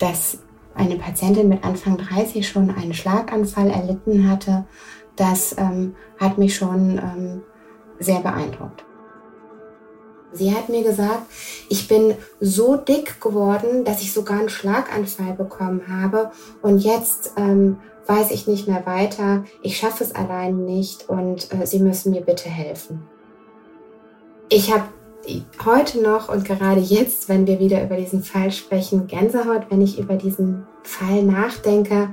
dass eine Patientin mit Anfang 30 schon einen Schlaganfall erlitten hatte, das ähm, hat mich schon ähm, sehr beeindruckt. Sie hat mir gesagt, ich bin so dick geworden, dass ich sogar einen Schlaganfall bekommen habe und jetzt ähm, weiß ich nicht mehr weiter, ich schaffe es allein nicht und äh, Sie müssen mir bitte helfen. Ich habe heute noch und gerade jetzt, wenn wir wieder über diesen Fall sprechen, Gänsehaut, wenn ich über diesen Fall nachdenke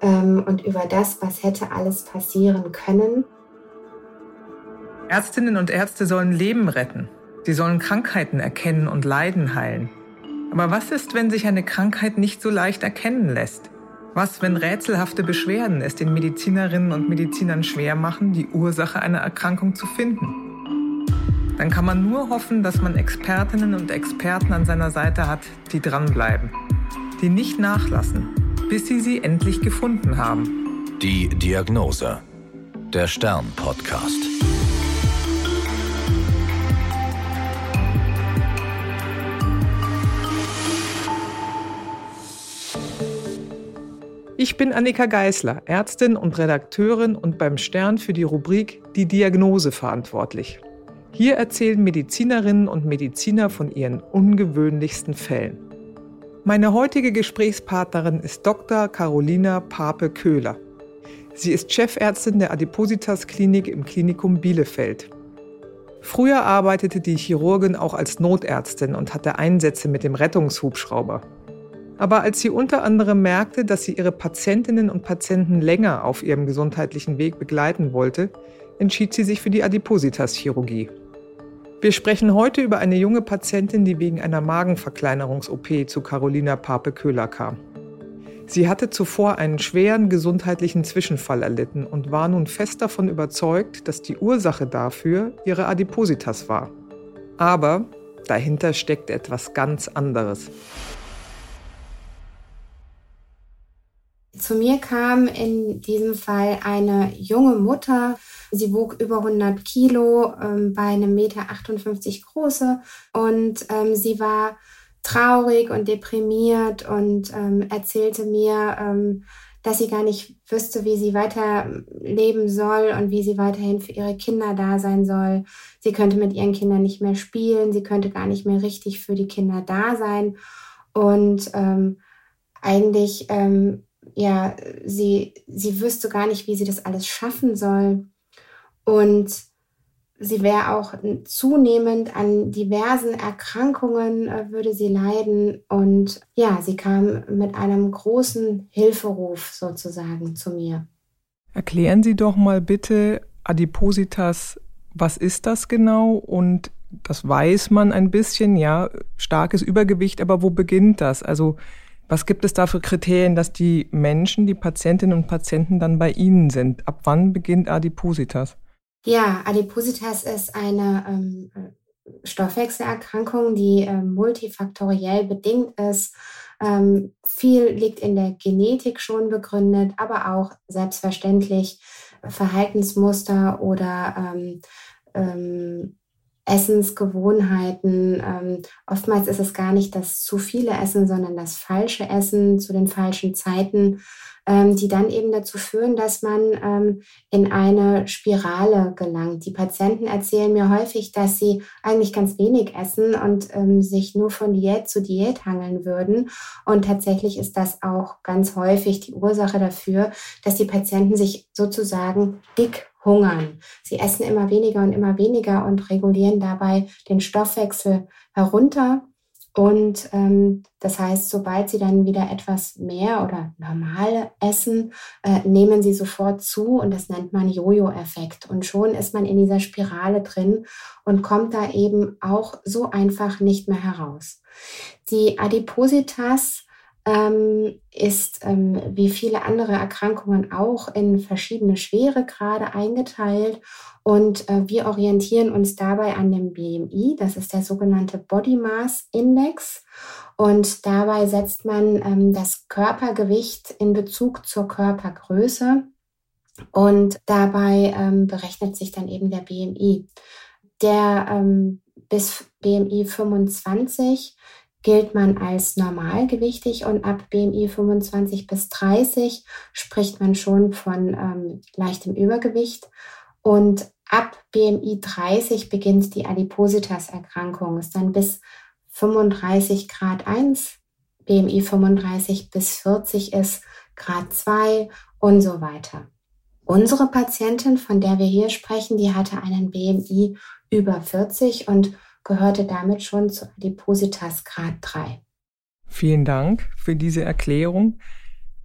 ähm, und über das, was hätte alles passieren können. Ärztinnen und Ärzte sollen Leben retten. Sie sollen Krankheiten erkennen und Leiden heilen. Aber was ist, wenn sich eine Krankheit nicht so leicht erkennen lässt? Was, wenn rätselhafte Beschwerden es den Medizinerinnen und Medizinern schwer machen, die Ursache einer Erkrankung zu finden? Dann kann man nur hoffen, dass man Expertinnen und Experten an seiner Seite hat, die dranbleiben, die nicht nachlassen, bis sie sie endlich gefunden haben. Die Diagnose. Der Stern-Podcast. Ich bin Annika Geißler, Ärztin und Redakteurin und beim Stern für die Rubrik Die Diagnose verantwortlich. Hier erzählen Medizinerinnen und Mediziner von ihren ungewöhnlichsten Fällen. Meine heutige Gesprächspartnerin ist Dr. Carolina Pape-Köhler. Sie ist Chefärztin der Adipositas Klinik im Klinikum Bielefeld. Früher arbeitete die Chirurgin auch als Notärztin und hatte Einsätze mit dem Rettungshubschrauber. Aber als sie unter anderem merkte, dass sie ihre Patientinnen und Patienten länger auf ihrem gesundheitlichen Weg begleiten wollte, entschied sie sich für die Adipositas-Chirurgie. Wir sprechen heute über eine junge Patientin, die wegen einer Magenverkleinerungs-OP zu Carolina Pape-Köhler kam. Sie hatte zuvor einen schweren gesundheitlichen Zwischenfall erlitten und war nun fest davon überzeugt, dass die Ursache dafür ihre Adipositas war. Aber dahinter steckt etwas ganz anderes. Zu mir kam in diesem Fall eine junge Mutter. Sie wog über 100 Kilo, ähm, bei einem Meter 58 große und ähm, sie war traurig und deprimiert und ähm, erzählte mir, ähm, dass sie gar nicht wüsste, wie sie weiterleben soll und wie sie weiterhin für ihre Kinder da sein soll. Sie könnte mit ihren Kindern nicht mehr spielen, sie könnte gar nicht mehr richtig für die Kinder da sein und ähm, eigentlich ähm, ja, sie, sie wüsste gar nicht, wie sie das alles schaffen soll. Und sie wäre auch zunehmend an diversen Erkrankungen, äh, würde sie leiden. Und ja, sie kam mit einem großen Hilferuf sozusagen zu mir. Erklären Sie doch mal bitte Adipositas, was ist das genau? Und das weiß man ein bisschen, ja, starkes Übergewicht, aber wo beginnt das? Also was gibt es da für Kriterien, dass die Menschen, die Patientinnen und Patienten dann bei Ihnen sind? Ab wann beginnt Adipositas? Ja, Adipositas ist eine ähm, Stoffwechselerkrankung, die ähm, multifaktoriell bedingt ist. Ähm, viel liegt in der Genetik schon begründet, aber auch selbstverständlich Verhaltensmuster oder ähm, ähm, Essensgewohnheiten. Ähm, oftmals ist es gar nicht das zu viele Essen, sondern das falsche Essen zu den falschen Zeiten, ähm, die dann eben dazu führen, dass man ähm, in eine Spirale gelangt. Die Patienten erzählen mir häufig, dass sie eigentlich ganz wenig essen und ähm, sich nur von Diät zu Diät hangeln würden. Und tatsächlich ist das auch ganz häufig die Ursache dafür, dass die Patienten sich sozusagen dick hungern. Sie essen immer weniger und immer weniger und regulieren dabei den Stoffwechsel herunter. Und ähm, das heißt, sobald sie dann wieder etwas mehr oder normal essen, äh, nehmen sie sofort zu und das nennt man Jojo-Effekt. Und schon ist man in dieser Spirale drin und kommt da eben auch so einfach nicht mehr heraus. Die Adipositas ähm, ist ähm, wie viele andere Erkrankungen auch in verschiedene Schweregrade eingeteilt. Und äh, wir orientieren uns dabei an dem BMI, das ist der sogenannte Body Mass Index. Und dabei setzt man ähm, das Körpergewicht in Bezug zur Körpergröße. Und dabei ähm, berechnet sich dann eben der BMI. Der ähm, bis BMI 25 gilt man als normalgewichtig und ab BMI 25 bis 30 spricht man schon von ähm, leichtem Übergewicht. Und ab BMI 30 beginnt die Adipositas-Erkrankung, ist dann bis 35 Grad 1, BMI 35 bis 40 ist Grad 2 und so weiter. Unsere Patientin, von der wir hier sprechen, die hatte einen BMI über 40 und gehörte damit schon zu Adipositas Grad 3. Vielen Dank für diese Erklärung.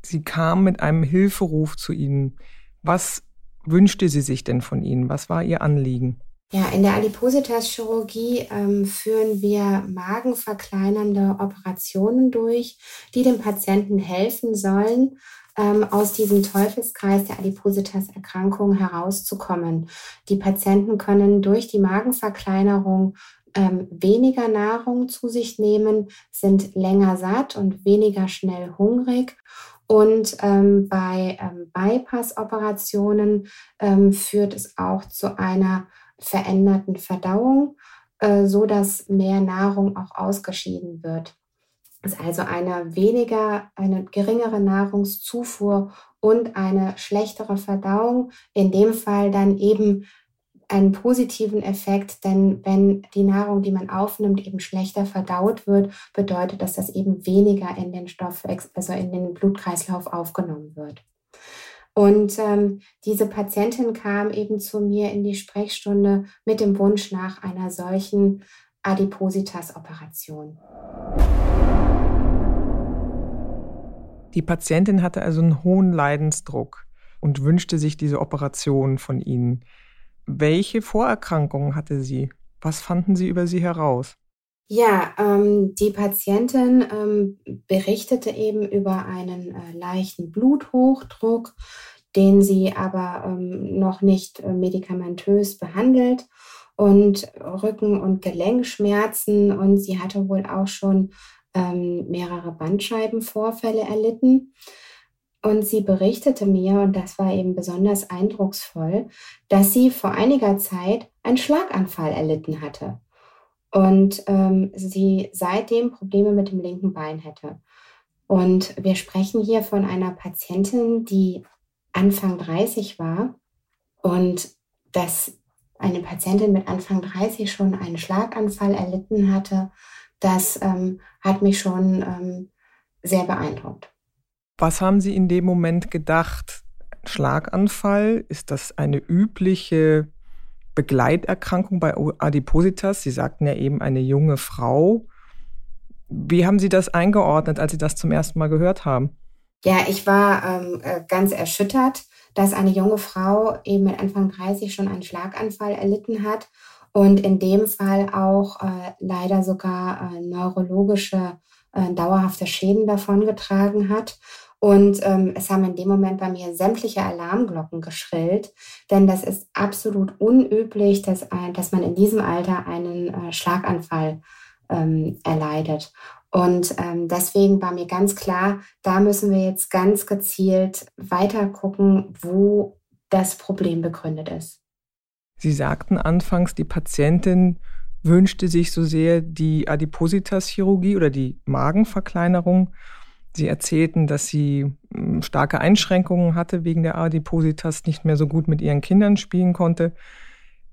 Sie kam mit einem Hilferuf zu Ihnen. Was wünschte sie sich denn von Ihnen? Was war Ihr Anliegen? Ja, in der Adipositas-Chirurgie ähm, führen wir magenverkleinernde Operationen durch, die dem Patienten helfen sollen, ähm, aus diesem Teufelskreis der Adipositas-Erkrankung herauszukommen. Die Patienten können durch die Magenverkleinerung ähm, weniger Nahrung zu sich nehmen, sind länger satt und weniger schnell hungrig. Und ähm, bei ähm, Bypass-Operationen ähm, führt es auch zu einer veränderten Verdauung, äh, so dass mehr Nahrung auch ausgeschieden wird. Es ist also eine weniger, eine geringere Nahrungszufuhr und eine schlechtere Verdauung. In dem Fall dann eben einen positiven Effekt, denn wenn die Nahrung, die man aufnimmt, eben schlechter verdaut wird, bedeutet das, dass eben weniger in den Stoff, also in den Blutkreislauf aufgenommen wird. Und ähm, diese Patientin kam eben zu mir in die Sprechstunde mit dem Wunsch nach einer solchen Adipositas-Operation. Die Patientin hatte also einen hohen Leidensdruck und wünschte sich diese Operation von Ihnen. Welche Vorerkrankungen hatte sie? Was fanden Sie über sie heraus? Ja, ähm, die Patientin ähm, berichtete eben über einen äh, leichten Bluthochdruck, den sie aber ähm, noch nicht äh, medikamentös behandelt und Rücken- und Gelenkschmerzen und sie hatte wohl auch schon ähm, mehrere Bandscheibenvorfälle erlitten. Und sie berichtete mir, und das war eben besonders eindrucksvoll, dass sie vor einiger Zeit einen Schlaganfall erlitten hatte und ähm, sie seitdem Probleme mit dem linken Bein hätte. Und wir sprechen hier von einer Patientin, die Anfang 30 war und dass eine Patientin mit Anfang 30 schon einen Schlaganfall erlitten hatte, das ähm, hat mich schon ähm, sehr beeindruckt. Was haben Sie in dem Moment gedacht? Schlaganfall, ist das eine übliche Begleiterkrankung bei Adipositas? Sie sagten ja eben eine junge Frau. Wie haben Sie das eingeordnet, als Sie das zum ersten Mal gehört haben? Ja, ich war ähm, äh, ganz erschüttert, dass eine junge Frau eben mit Anfang 30 schon einen Schlaganfall erlitten hat und in dem Fall auch äh, leider sogar äh, neurologische äh, dauerhafte Schäden davongetragen hat. Und ähm, es haben in dem Moment bei mir sämtliche Alarmglocken geschrillt, denn das ist absolut unüblich, dass, ein, dass man in diesem Alter einen äh, Schlaganfall ähm, erleidet. Und ähm, deswegen war mir ganz klar, da müssen wir jetzt ganz gezielt weiter gucken, wo das Problem begründet ist. Sie sagten anfangs, die Patientin wünschte sich so sehr die Adipositas-Chirurgie oder die Magenverkleinerung. Sie erzählten, dass sie hm, starke Einschränkungen hatte wegen der Adipositas, nicht mehr so gut mit ihren Kindern spielen konnte.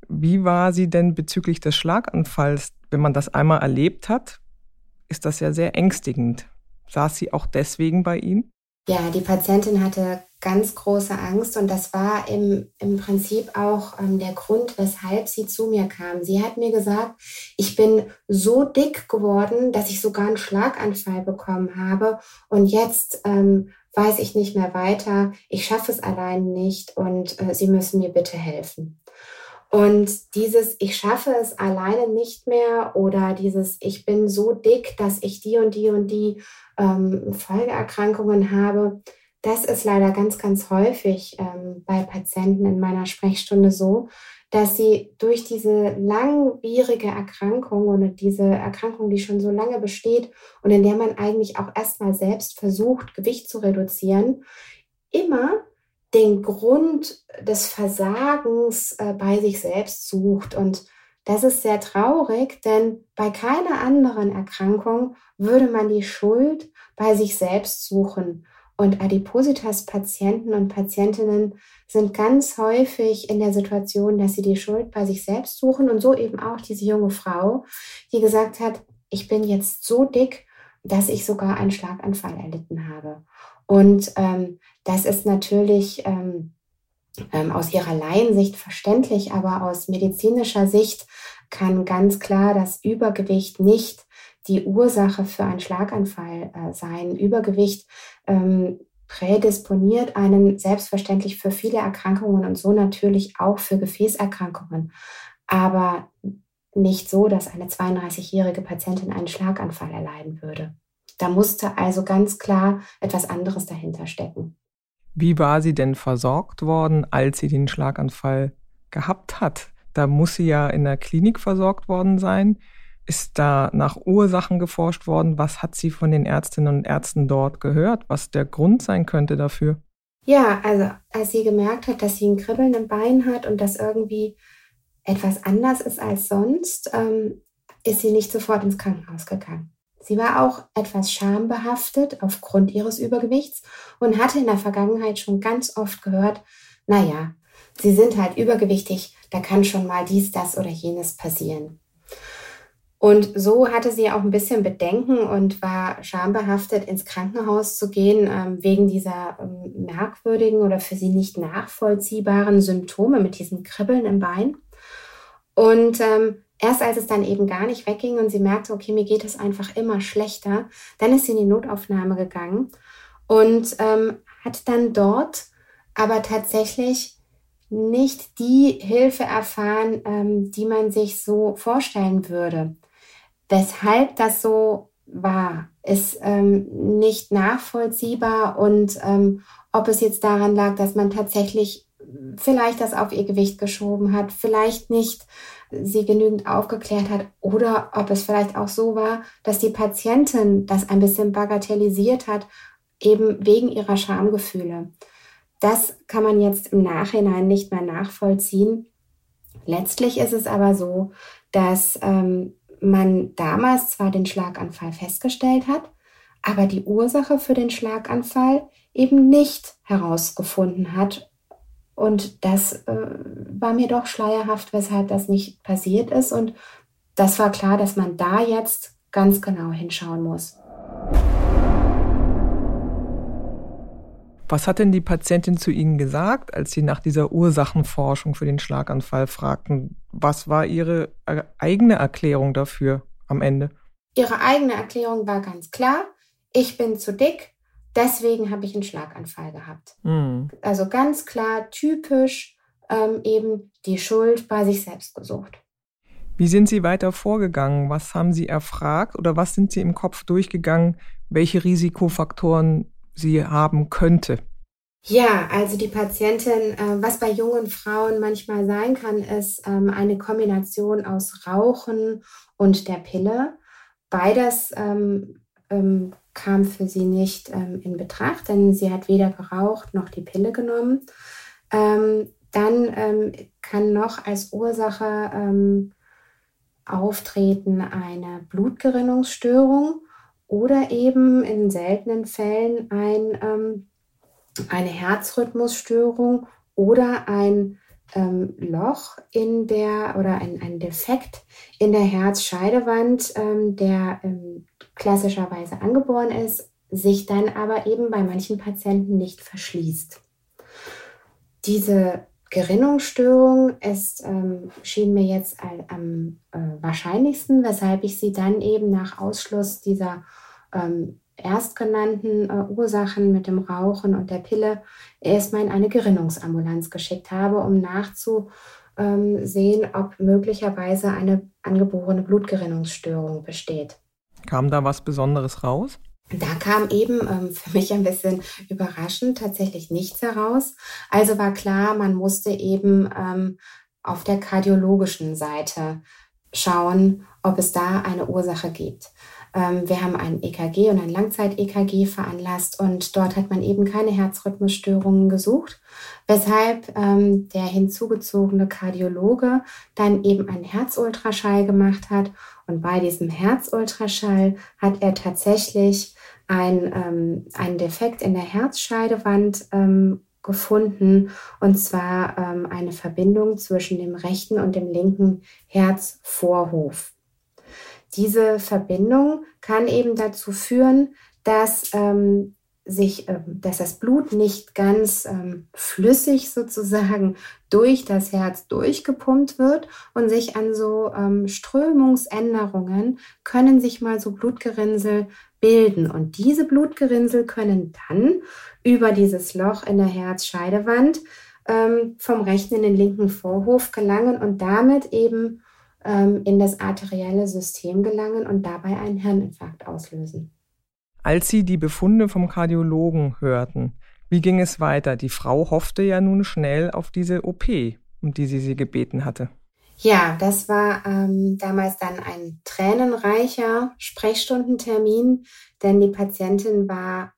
Wie war sie denn bezüglich des Schlaganfalls? Wenn man das einmal erlebt hat, ist das ja sehr ängstigend. Saß sie auch deswegen bei Ihnen? Ja, die Patientin hatte ganz große Angst und das war im, im Prinzip auch ähm, der Grund, weshalb sie zu mir kam. Sie hat mir gesagt, ich bin so dick geworden, dass ich sogar einen Schlaganfall bekommen habe und jetzt ähm, weiß ich nicht mehr weiter, ich schaffe es allein nicht und äh, Sie müssen mir bitte helfen. Und dieses Ich schaffe es alleine nicht mehr oder dieses Ich bin so dick, dass ich die und die und die ähm, Folgeerkrankungen habe, das ist leider ganz, ganz häufig ähm, bei Patienten in meiner Sprechstunde so, dass sie durch diese langwierige Erkrankung oder diese Erkrankung, die schon so lange besteht und in der man eigentlich auch erstmal selbst versucht, Gewicht zu reduzieren, immer den Grund des Versagens äh, bei sich selbst sucht und das ist sehr traurig, denn bei keiner anderen Erkrankung würde man die Schuld bei sich selbst suchen. Und Adipositas-Patienten und Patientinnen sind ganz häufig in der Situation, dass sie die Schuld bei sich selbst suchen. Und so eben auch diese junge Frau, die gesagt hat, ich bin jetzt so dick, dass ich sogar einen Schlaganfall erlitten habe. Und ähm, das ist natürlich ähm, ähm, aus ihrer Laiensicht verständlich, aber aus medizinischer Sicht kann ganz klar das Übergewicht nicht die Ursache für einen Schlaganfall äh, sein. Übergewicht ähm, prädisponiert einen selbstverständlich für viele Erkrankungen und so natürlich auch für Gefäßerkrankungen, aber nicht so, dass eine 32-jährige Patientin einen Schlaganfall erleiden würde. Da musste also ganz klar etwas anderes dahinter stecken. Wie war sie denn versorgt worden, als sie den Schlaganfall gehabt hat? Da muss sie ja in der Klinik versorgt worden sein. Ist da nach Ursachen geforscht worden? Was hat sie von den Ärztinnen und Ärzten dort gehört? Was der Grund sein könnte dafür? Ja, also als sie gemerkt hat, dass sie ein Kribbeln im Bein hat und das irgendwie etwas anders ist als sonst, ähm, ist sie nicht sofort ins Krankenhaus gegangen. Sie war auch etwas schambehaftet aufgrund ihres Übergewichts und hatte in der Vergangenheit schon ganz oft gehört, naja, sie sind halt übergewichtig, da kann schon mal dies, das oder jenes passieren. Und so hatte sie auch ein bisschen Bedenken und war schambehaftet, ins Krankenhaus zu gehen, ähm, wegen dieser ähm, merkwürdigen oder für sie nicht nachvollziehbaren Symptome mit diesem Kribbeln im Bein. Und ähm, erst als es dann eben gar nicht wegging und sie merkte, okay, mir geht es einfach immer schlechter, dann ist sie in die Notaufnahme gegangen und ähm, hat dann dort aber tatsächlich nicht die Hilfe erfahren, ähm, die man sich so vorstellen würde. Weshalb das so war, ist ähm, nicht nachvollziehbar und ähm, ob es jetzt daran lag, dass man tatsächlich vielleicht das auf ihr Gewicht geschoben hat, vielleicht nicht sie genügend aufgeklärt hat oder ob es vielleicht auch so war, dass die Patientin das ein bisschen bagatellisiert hat, eben wegen ihrer Schamgefühle. Das kann man jetzt im Nachhinein nicht mehr nachvollziehen. Letztlich ist es aber so, dass ähm, man damals zwar den Schlaganfall festgestellt hat, aber die Ursache für den Schlaganfall eben nicht herausgefunden hat und das äh, war mir doch schleierhaft, weshalb das nicht passiert ist. Und das war klar, dass man da jetzt ganz genau hinschauen muss. Was hat denn die Patientin zu Ihnen gesagt, als Sie nach dieser Ursachenforschung für den Schlaganfall fragten? Was war Ihre äh, eigene Erklärung dafür am Ende? Ihre eigene Erklärung war ganz klar. Ich bin zu dick, Deswegen habe ich einen Schlaganfall gehabt. Mhm. Also ganz klar, typisch ähm, eben die Schuld bei sich selbst gesucht. Wie sind Sie weiter vorgegangen? Was haben Sie erfragt oder was sind Sie im Kopf durchgegangen, welche Risikofaktoren sie haben könnte? Ja, also die Patientin, äh, was bei jungen Frauen manchmal sein kann, ist ähm, eine Kombination aus Rauchen und der Pille. Beides ähm, ähm, kam für sie nicht ähm, in Betracht, denn sie hat weder geraucht noch die Pille genommen. Ähm, dann ähm, kann noch als Ursache ähm, auftreten eine Blutgerinnungsstörung oder eben in seltenen Fällen ein, ähm, eine Herzrhythmusstörung oder ein ähm, Loch in der oder ein, ein Defekt in der Herzscheidewand, ähm, der ähm, klassischerweise angeboren ist, sich dann aber eben bei manchen Patienten nicht verschließt. Diese Gerinnungsstörung ist, ähm, schien mir jetzt am äh, wahrscheinlichsten, weshalb ich sie dann eben nach Ausschluss dieser ähm, erstgenannten äh, Ursachen mit dem Rauchen und der Pille erstmal in eine Gerinnungsambulanz geschickt habe, um nachzusehen, ob möglicherweise eine angeborene Blutgerinnungsstörung besteht. Kam da was Besonderes raus? Da kam eben ähm, für mich ein bisschen überraschend tatsächlich nichts heraus. Also war klar, man musste eben ähm, auf der kardiologischen Seite schauen, ob es da eine Ursache gibt. Ähm, wir haben ein EKG und ein Langzeit-EKG veranlasst und dort hat man eben keine Herzrhythmusstörungen gesucht, weshalb ähm, der hinzugezogene Kardiologe dann eben einen Herzultraschall gemacht hat. Und bei diesem Herzultraschall hat er tatsächlich ein, ähm, einen Defekt in der Herzscheidewand ähm, gefunden, und zwar ähm, eine Verbindung zwischen dem rechten und dem linken Herzvorhof. Diese Verbindung kann eben dazu führen, dass ähm, sich, äh, dass das Blut nicht ganz ähm, flüssig sozusagen durch das Herz durchgepumpt wird und sich an so ähm, Strömungsänderungen können sich mal so Blutgerinnsel bilden. Und diese Blutgerinnsel können dann über dieses Loch in der Herzscheidewand ähm, vom rechten in den linken Vorhof gelangen und damit eben ähm, in das arterielle System gelangen und dabei einen Hirninfarkt auslösen. Als Sie die Befunde vom Kardiologen hörten, wie ging es weiter? Die Frau hoffte ja nun schnell auf diese OP, um die sie sie gebeten hatte. Ja, das war ähm, damals dann ein tränenreicher Sprechstundentermin, denn die Patientin war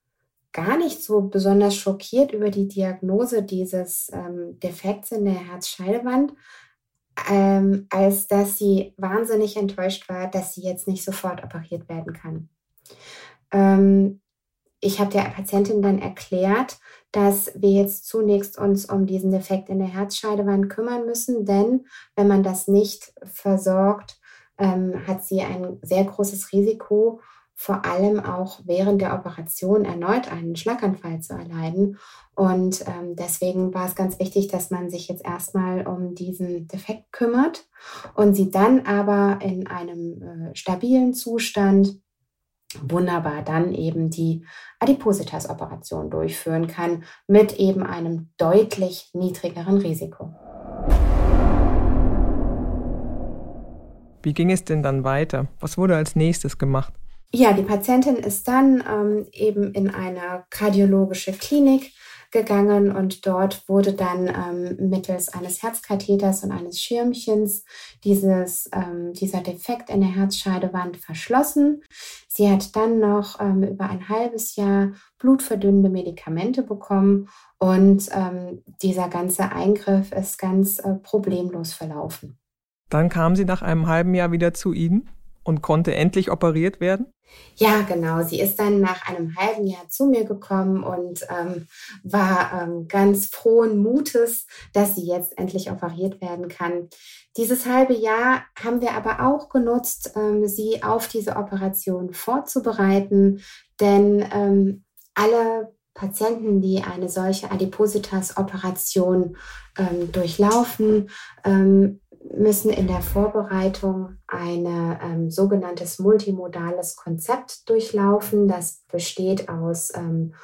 gar nicht so besonders schockiert über die Diagnose dieses ähm, Defekts in der Herzscheidewand, ähm, als dass sie wahnsinnig enttäuscht war, dass sie jetzt nicht sofort operiert werden kann. Ähm, ich habe der Patientin dann erklärt, dass wir jetzt zunächst uns um diesen Defekt in der Herzscheidewand kümmern müssen, denn wenn man das nicht versorgt, ähm, hat sie ein sehr großes Risiko, vor allem auch während der Operation erneut einen Schlaganfall zu erleiden. Und ähm, deswegen war es ganz wichtig, dass man sich jetzt erstmal um diesen Defekt kümmert und sie dann aber in einem äh, stabilen Zustand wunderbar dann eben die Adipositas-Operation durchführen kann mit eben einem deutlich niedrigeren Risiko. Wie ging es denn dann weiter? Was wurde als nächstes gemacht? Ja, die Patientin ist dann ähm, eben in eine kardiologische Klinik gegangen und dort wurde dann ähm, mittels eines Herzkatheters und eines Schirmchens dieses, ähm, dieser Defekt in der Herzscheidewand verschlossen. Sie hat dann noch ähm, über ein halbes Jahr blutverdünnende Medikamente bekommen und ähm, dieser ganze Eingriff ist ganz äh, problemlos verlaufen. Dann kam sie nach einem halben Jahr wieder zu Ihnen? Und konnte endlich operiert werden? Ja, genau. Sie ist dann nach einem halben Jahr zu mir gekommen und ähm, war ähm, ganz frohen Mutes, dass sie jetzt endlich operiert werden kann. Dieses halbe Jahr haben wir aber auch genutzt, ähm, sie auf diese Operation vorzubereiten, denn ähm, alle Patienten, die eine solche Adipositas-Operation ähm, durchlaufen, ähm, müssen in der Vorbereitung ein ähm, sogenanntes multimodales Konzept durchlaufen. Das besteht aus ähm,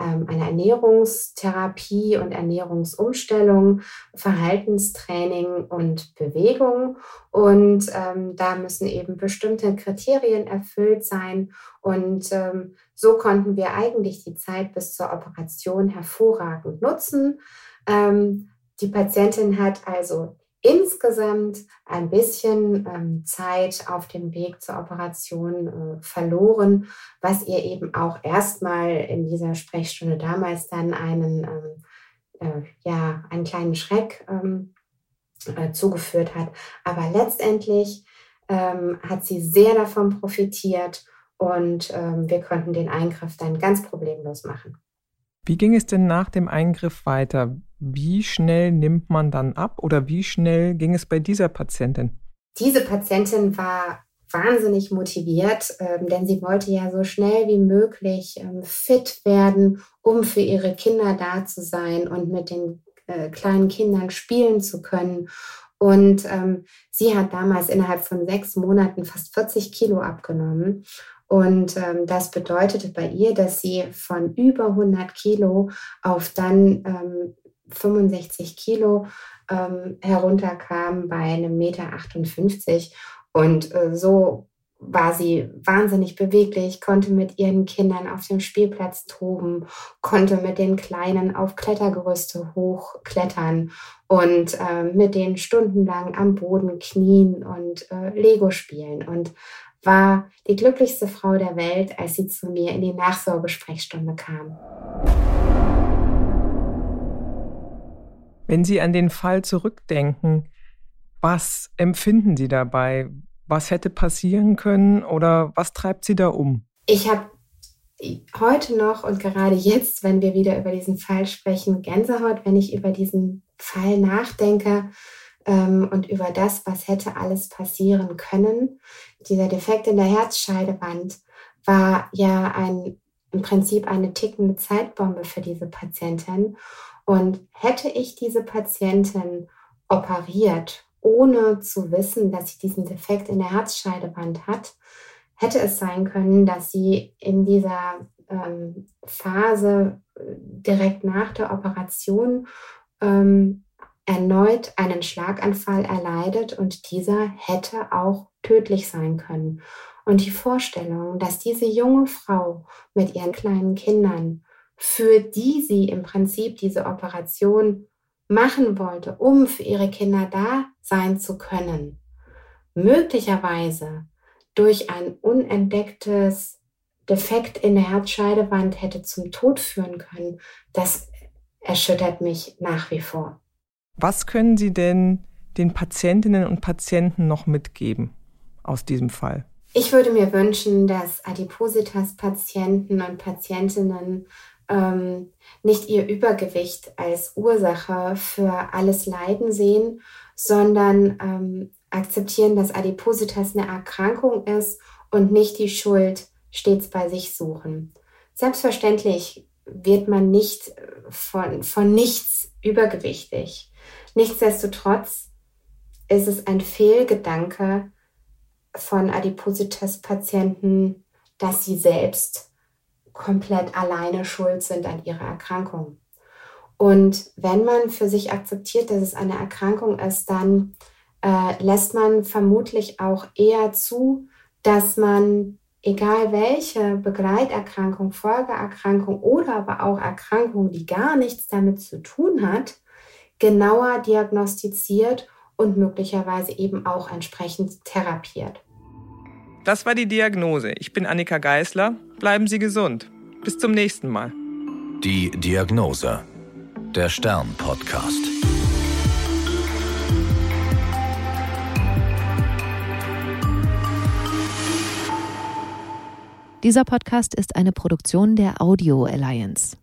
ähm, einer Ernährungstherapie und Ernährungsumstellung, Verhaltenstraining und Bewegung. Und ähm, da müssen eben bestimmte Kriterien erfüllt sein. Und ähm, so konnten wir eigentlich die Zeit bis zur Operation hervorragend nutzen. Ähm, die Patientin hat also insgesamt ein bisschen ähm, Zeit auf dem Weg zur Operation äh, verloren, was ihr eben auch erstmal in dieser Sprechstunde damals dann einen, ähm, äh, ja, einen kleinen Schreck ähm, äh, zugeführt hat. Aber letztendlich ähm, hat sie sehr davon profitiert und ähm, wir konnten den Eingriff dann ganz problemlos machen. Wie ging es denn nach dem Eingriff weiter? Wie schnell nimmt man dann ab oder wie schnell ging es bei dieser Patientin? Diese Patientin war wahnsinnig motiviert, ähm, denn sie wollte ja so schnell wie möglich ähm, fit werden, um für ihre Kinder da zu sein und mit den äh, kleinen Kindern spielen zu können. Und ähm, sie hat damals innerhalb von sechs Monaten fast 40 Kilo abgenommen. Und ähm, das bedeutete bei ihr, dass sie von über 100 Kilo auf dann ähm, 65 Kilo ähm, herunterkam bei einem Meter 58. Und äh, so war sie wahnsinnig beweglich, konnte mit ihren Kindern auf dem Spielplatz toben, konnte mit den Kleinen auf Klettergerüste hochklettern und äh, mit denen stundenlang am Boden knien und äh, Lego spielen. Und war die glücklichste Frau der Welt, als sie zu mir in die Nachsorgesprechstunde kam. Wenn Sie an den Fall zurückdenken, was empfinden Sie dabei? Was hätte passieren können oder was treibt Sie da um? Ich habe heute noch und gerade jetzt, wenn wir wieder über diesen Fall sprechen, Gänsehaut, wenn ich über diesen Fall nachdenke ähm, und über das, was hätte alles passieren können. Dieser Defekt in der Herzscheidewand war ja ein, im Prinzip eine tickende Zeitbombe für diese Patientin. Und hätte ich diese Patientin operiert, ohne zu wissen, dass sie diesen Defekt in der Herzscheidewand hat, hätte es sein können, dass sie in dieser ähm, Phase äh, direkt nach der Operation ähm, erneut einen Schlaganfall erleidet und dieser hätte auch tödlich sein können. Und die Vorstellung, dass diese junge Frau mit ihren kleinen Kindern, für die sie im Prinzip diese Operation machen wollte, um für ihre Kinder da sein zu können, möglicherweise durch ein unentdecktes Defekt in der Herzscheidewand hätte zum Tod führen können, das erschüttert mich nach wie vor. Was können Sie denn den Patientinnen und Patienten noch mitgeben aus diesem Fall? Ich würde mir wünschen, dass Adipositas-Patienten und Patientinnen ähm, nicht ihr Übergewicht als Ursache für alles Leiden sehen, sondern ähm, akzeptieren, dass Adipositas eine Erkrankung ist und nicht die Schuld stets bei sich suchen. Selbstverständlich wird man nicht von, von nichts übergewichtig. Nichtsdestotrotz ist es ein Fehlgedanke von Adipositas-Patienten, dass sie selbst komplett alleine schuld sind an ihrer Erkrankung. Und wenn man für sich akzeptiert, dass es eine Erkrankung ist, dann äh, lässt man vermutlich auch eher zu, dass man, egal welche Begleiterkrankung, Folgeerkrankung oder aber auch Erkrankung, die gar nichts damit zu tun hat, genauer diagnostiziert und möglicherweise eben auch entsprechend therapiert. Das war die Diagnose. Ich bin Annika Geißler. Bleiben Sie gesund. Bis zum nächsten Mal. Die Diagnose. Der Stern-Podcast. Dieser Podcast ist eine Produktion der Audio Alliance.